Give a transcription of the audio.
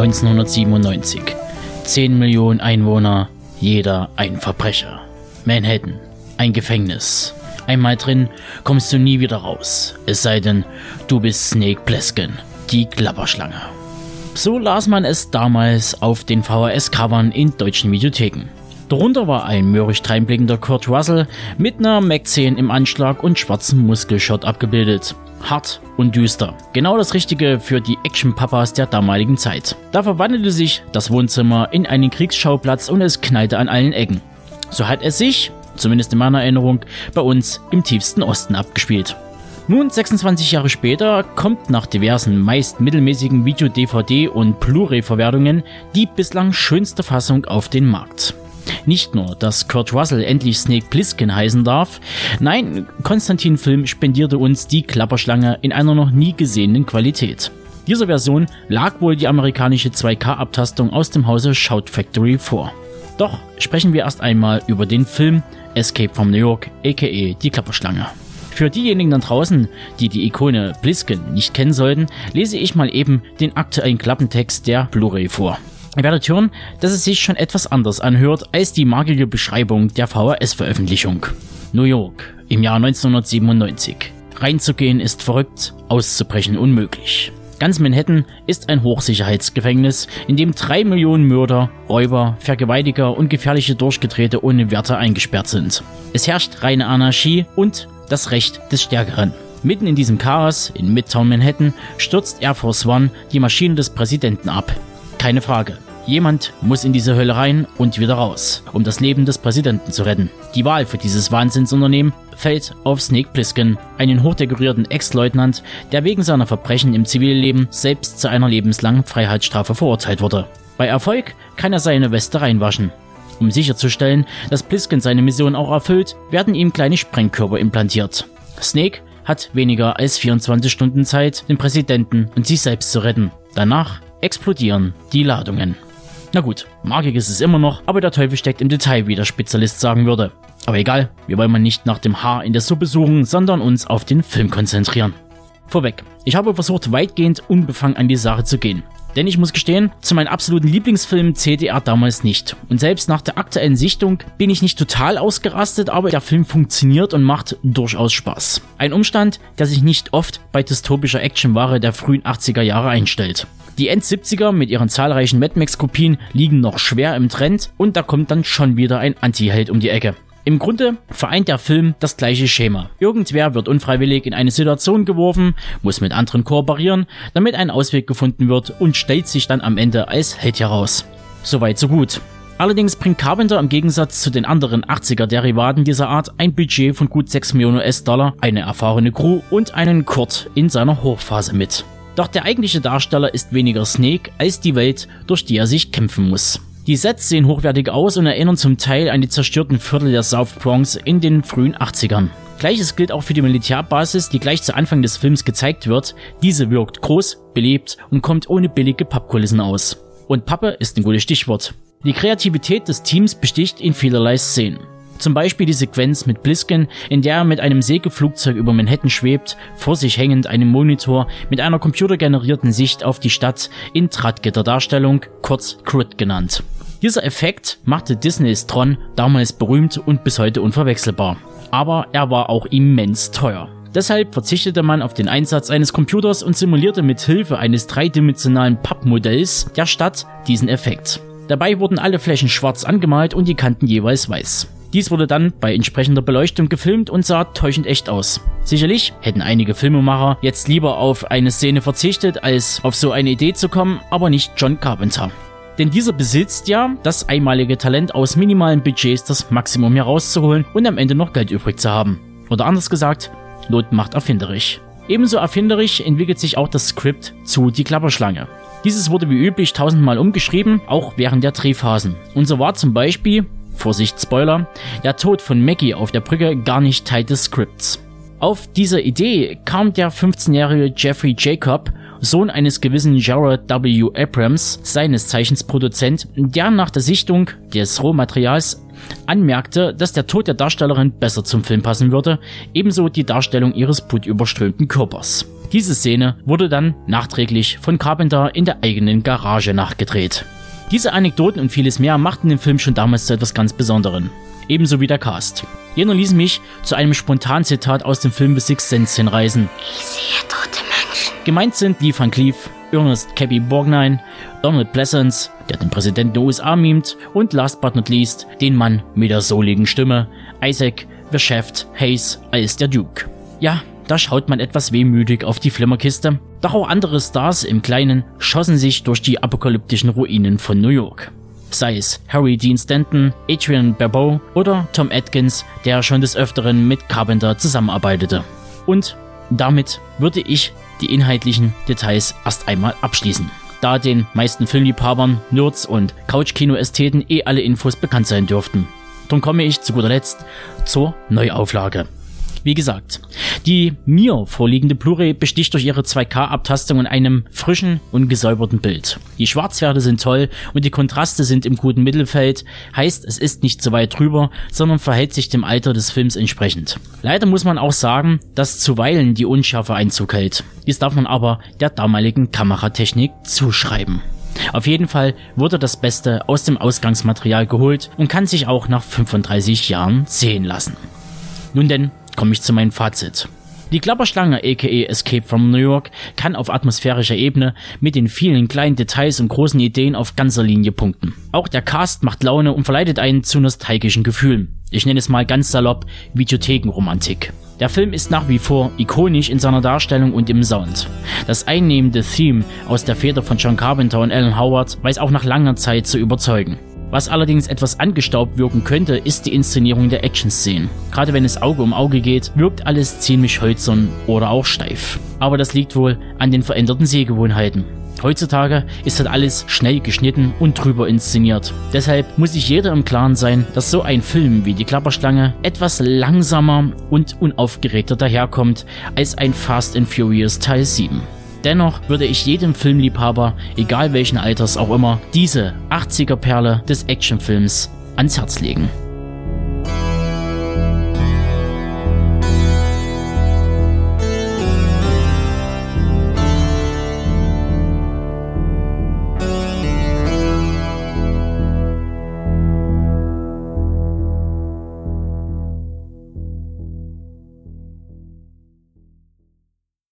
1997. 10 Millionen Einwohner, jeder ein Verbrecher. Manhattan, ein Gefängnis. Einmal drin, kommst du nie wieder raus. Es sei denn, du bist Snake Plissken, die Klapperschlange. So las man es damals auf den VHS-Covern in deutschen Videotheken. Darunter war ein mürrisch dreinblickender Kurt Russell mit einer Mac-10 im Anschlag und schwarzem Muskelshot abgebildet. Hart und düster. Genau das Richtige für die Action-Papas der damaligen Zeit. Da verwandelte sich das Wohnzimmer in einen Kriegsschauplatz und es knallte an allen Ecken. So hat es sich, zumindest in meiner Erinnerung, bei uns im tiefsten Osten abgespielt. Nun, 26 Jahre später, kommt nach diversen meist mittelmäßigen Video-DVD- und Blu-ray-Verwertungen die bislang schönste Fassung auf den Markt. Nicht nur, dass Kurt Russell endlich Snake Plissken heißen darf, nein, Konstantin Film spendierte uns die Klapperschlange in einer noch nie gesehenen Qualität. Dieser Version lag wohl die amerikanische 2K-Abtastung aus dem Hause Shout Factory vor. Doch sprechen wir erst einmal über den Film Escape from New York, aka die Klapperschlange. Für diejenigen da draußen, die die Ikone Blisken nicht kennen sollten, lese ich mal eben den aktuellen Klappentext der Blu-ray vor. Ihr werdet hören, dass es sich schon etwas anders anhört als die magige Beschreibung der VHS-Veröffentlichung. New York im Jahr 1997. Reinzugehen ist verrückt, auszubrechen unmöglich. Ganz Manhattan ist ein Hochsicherheitsgefängnis, in dem drei Millionen Mörder, Räuber, Vergewaltiger und gefährliche Durchgedrehte ohne Werte eingesperrt sind. Es herrscht reine Anarchie und das Recht des Stärkeren. Mitten in diesem Chaos in Midtown Manhattan stürzt Air Force One die Maschine des Präsidenten ab. Keine Frage. Jemand muss in diese Hölle rein und wieder raus, um das Leben des Präsidenten zu retten. Die Wahl für dieses Wahnsinnsunternehmen fällt auf Snake Plissken, einen hochdekorierten Ex-Leutnant, der wegen seiner Verbrechen im Zivilleben selbst zu einer lebenslangen Freiheitsstrafe verurteilt wurde. Bei Erfolg kann er seine Weste reinwaschen. Um sicherzustellen, dass Plisken seine Mission auch erfüllt, werden ihm kleine Sprengkörper implantiert. Snake hat weniger als 24 Stunden Zeit, den Präsidenten und sich selbst zu retten. Danach explodieren die Ladungen. Na gut, magig ist es immer noch, aber der Teufel steckt im Detail, wie der Spezialist sagen würde. Aber egal, wir wollen mal nicht nach dem Haar in der Suppe suchen, sondern uns auf den Film konzentrieren. Vorweg, ich habe versucht, weitgehend unbefangen an die Sache zu gehen. Denn ich muss gestehen, zu meinen absoluten Lieblingsfilmen zählte er damals nicht. Und selbst nach der aktuellen Sichtung bin ich nicht total ausgerastet, aber der Film funktioniert und macht durchaus Spaß. Ein Umstand, der sich nicht oft bei dystopischer Actionware der frühen 80er Jahre einstellt. Die End-70er mit ihren zahlreichen Mad Max-Kopien liegen noch schwer im Trend und da kommt dann schon wieder ein Anti-Held um die Ecke. Im Grunde vereint der Film das gleiche Schema. Irgendwer wird unfreiwillig in eine Situation geworfen, muss mit anderen kooperieren, damit ein Ausweg gefunden wird und stellt sich dann am Ende als Held heraus. Soweit so gut. Allerdings bringt Carpenter im Gegensatz zu den anderen 80er-Derivaten dieser Art ein Budget von gut 6 Millionen US-Dollar, eine erfahrene Crew und einen Kurt in seiner Hochphase mit. Doch der eigentliche Darsteller ist weniger Snake als die Welt, durch die er sich kämpfen muss. Die Sets sehen hochwertig aus und erinnern zum Teil an die zerstörten Viertel der South Bronx in den frühen 80ern. Gleiches gilt auch für die Militärbasis, die gleich zu Anfang des Films gezeigt wird. Diese wirkt groß, belebt und kommt ohne billige Pappkulissen aus. Und Pappe ist ein gutes Stichwort. Die Kreativität des Teams besticht in vielerlei Szenen. Zum Beispiel die Sequenz mit Blisken, in der er mit einem Sägeflugzeug über Manhattan schwebt, vor sich hängend einem Monitor mit einer computergenerierten Sicht auf die Stadt in Drahtgitterdarstellung, kurz Crit genannt. Dieser Effekt machte Disneys Tron damals berühmt und bis heute unverwechselbar. Aber er war auch immens teuer. Deshalb verzichtete man auf den Einsatz eines Computers und simulierte mit Hilfe eines dreidimensionalen Pappmodells der Stadt diesen Effekt. Dabei wurden alle Flächen schwarz angemalt und die Kanten jeweils weiß. Dies wurde dann bei entsprechender Beleuchtung gefilmt und sah täuschend echt aus. Sicherlich hätten einige Filmemacher jetzt lieber auf eine Szene verzichtet, als auf so eine Idee zu kommen, aber nicht John Carpenter. Denn dieser besitzt ja das einmalige Talent, aus minimalen Budgets das Maximum herauszuholen und am Ende noch Geld übrig zu haben. Oder anders gesagt, Not macht erfinderisch. Ebenso erfinderisch entwickelt sich auch das Skript zu Die Klapperschlange. Dieses wurde wie üblich tausendmal umgeschrieben, auch während der Drehphasen. Und so war zum Beispiel, Vorsicht Spoiler, der Tod von Maggie auf der Brücke gar nicht Teil des Skripts. Auf diese Idee kam der 15-jährige Jeffrey Jacob, Sohn eines gewissen Jared W. Abrams, seines Zeichens Produzent, der nach der Sichtung des Rohmaterials anmerkte, dass der Tod der Darstellerin besser zum Film passen würde, ebenso die Darstellung ihres blutüberströmten Körpers. Diese Szene wurde dann nachträglich von Carpenter in der eigenen Garage nachgedreht. Diese Anekdoten und vieles mehr machten den Film schon damals zu etwas ganz Besonderem. Ebenso wie der Cast. Jener ließ mich zu einem Spontanzitat aus dem Film The Sixth Sense hinreisen. Ich sehe. Gemeint sind Lee Van Cleef, Ernest Cabby Borgnine, Donald Pleasance, der den Präsidenten der USA mimt, und last but not least den Mann mit der souligen Stimme, Isaac Verschäft Hayes als der Duke. Ja, da schaut man etwas wehmütig auf die Flimmerkiste. Doch auch andere Stars im Kleinen schossen sich durch die apokalyptischen Ruinen von New York. Sei es Harry Dean Stanton, Adrian Barbeau oder Tom Atkins, der schon des Öfteren mit Carpenter zusammenarbeitete. Und damit würde ich die inhaltlichen Details erst einmal abschließen. Da den meisten Filmliebhabern, Nerds und Couchkino-Ästheten eh alle Infos bekannt sein dürften. Darum komme ich zu guter Letzt zur Neuauflage. Wie gesagt, die mir vorliegende Blu-ray besticht durch ihre 2K-Abtastung und einem frischen und gesäuberten Bild. Die Schwarzwerte sind toll und die Kontraste sind im guten Mittelfeld, heißt es ist nicht zu weit drüber, sondern verhält sich dem Alter des Films entsprechend. Leider muss man auch sagen, dass zuweilen die Unschärfe Einzug hält. Dies darf man aber der damaligen Kameratechnik zuschreiben. Auf jeden Fall wurde das Beste aus dem Ausgangsmaterial geholt und kann sich auch nach 35 Jahren sehen lassen. Nun denn, komme ich zu meinem Fazit. Die Klapperschlange aka Escape from New York kann auf atmosphärischer Ebene mit den vielen kleinen Details und großen Ideen auf ganzer Linie punkten. Auch der Cast macht Laune und verleitet einen zu nostalgischen Gefühlen. Ich nenne es mal ganz salopp Videothekenromantik. Der Film ist nach wie vor ikonisch in seiner Darstellung und im Sound. Das einnehmende Theme aus der Feder von John Carpenter und Alan Howard weiß auch nach langer Zeit zu überzeugen. Was allerdings etwas angestaubt wirken könnte, ist die Inszenierung der Action-Szenen. Gerade wenn es Auge um Auge geht, wirkt alles ziemlich hölzern oder auch steif. Aber das liegt wohl an den veränderten Sehgewohnheiten. Heutzutage ist halt alles schnell geschnitten und drüber inszeniert. Deshalb muss sich jeder im Klaren sein, dass so ein Film wie die Klapperschlange etwas langsamer und unaufgeregter daherkommt als ein Fast and Furious Teil 7. Dennoch würde ich jedem Filmliebhaber, egal welchen Alters auch immer, diese 80er Perle des Actionfilms ans Herz legen.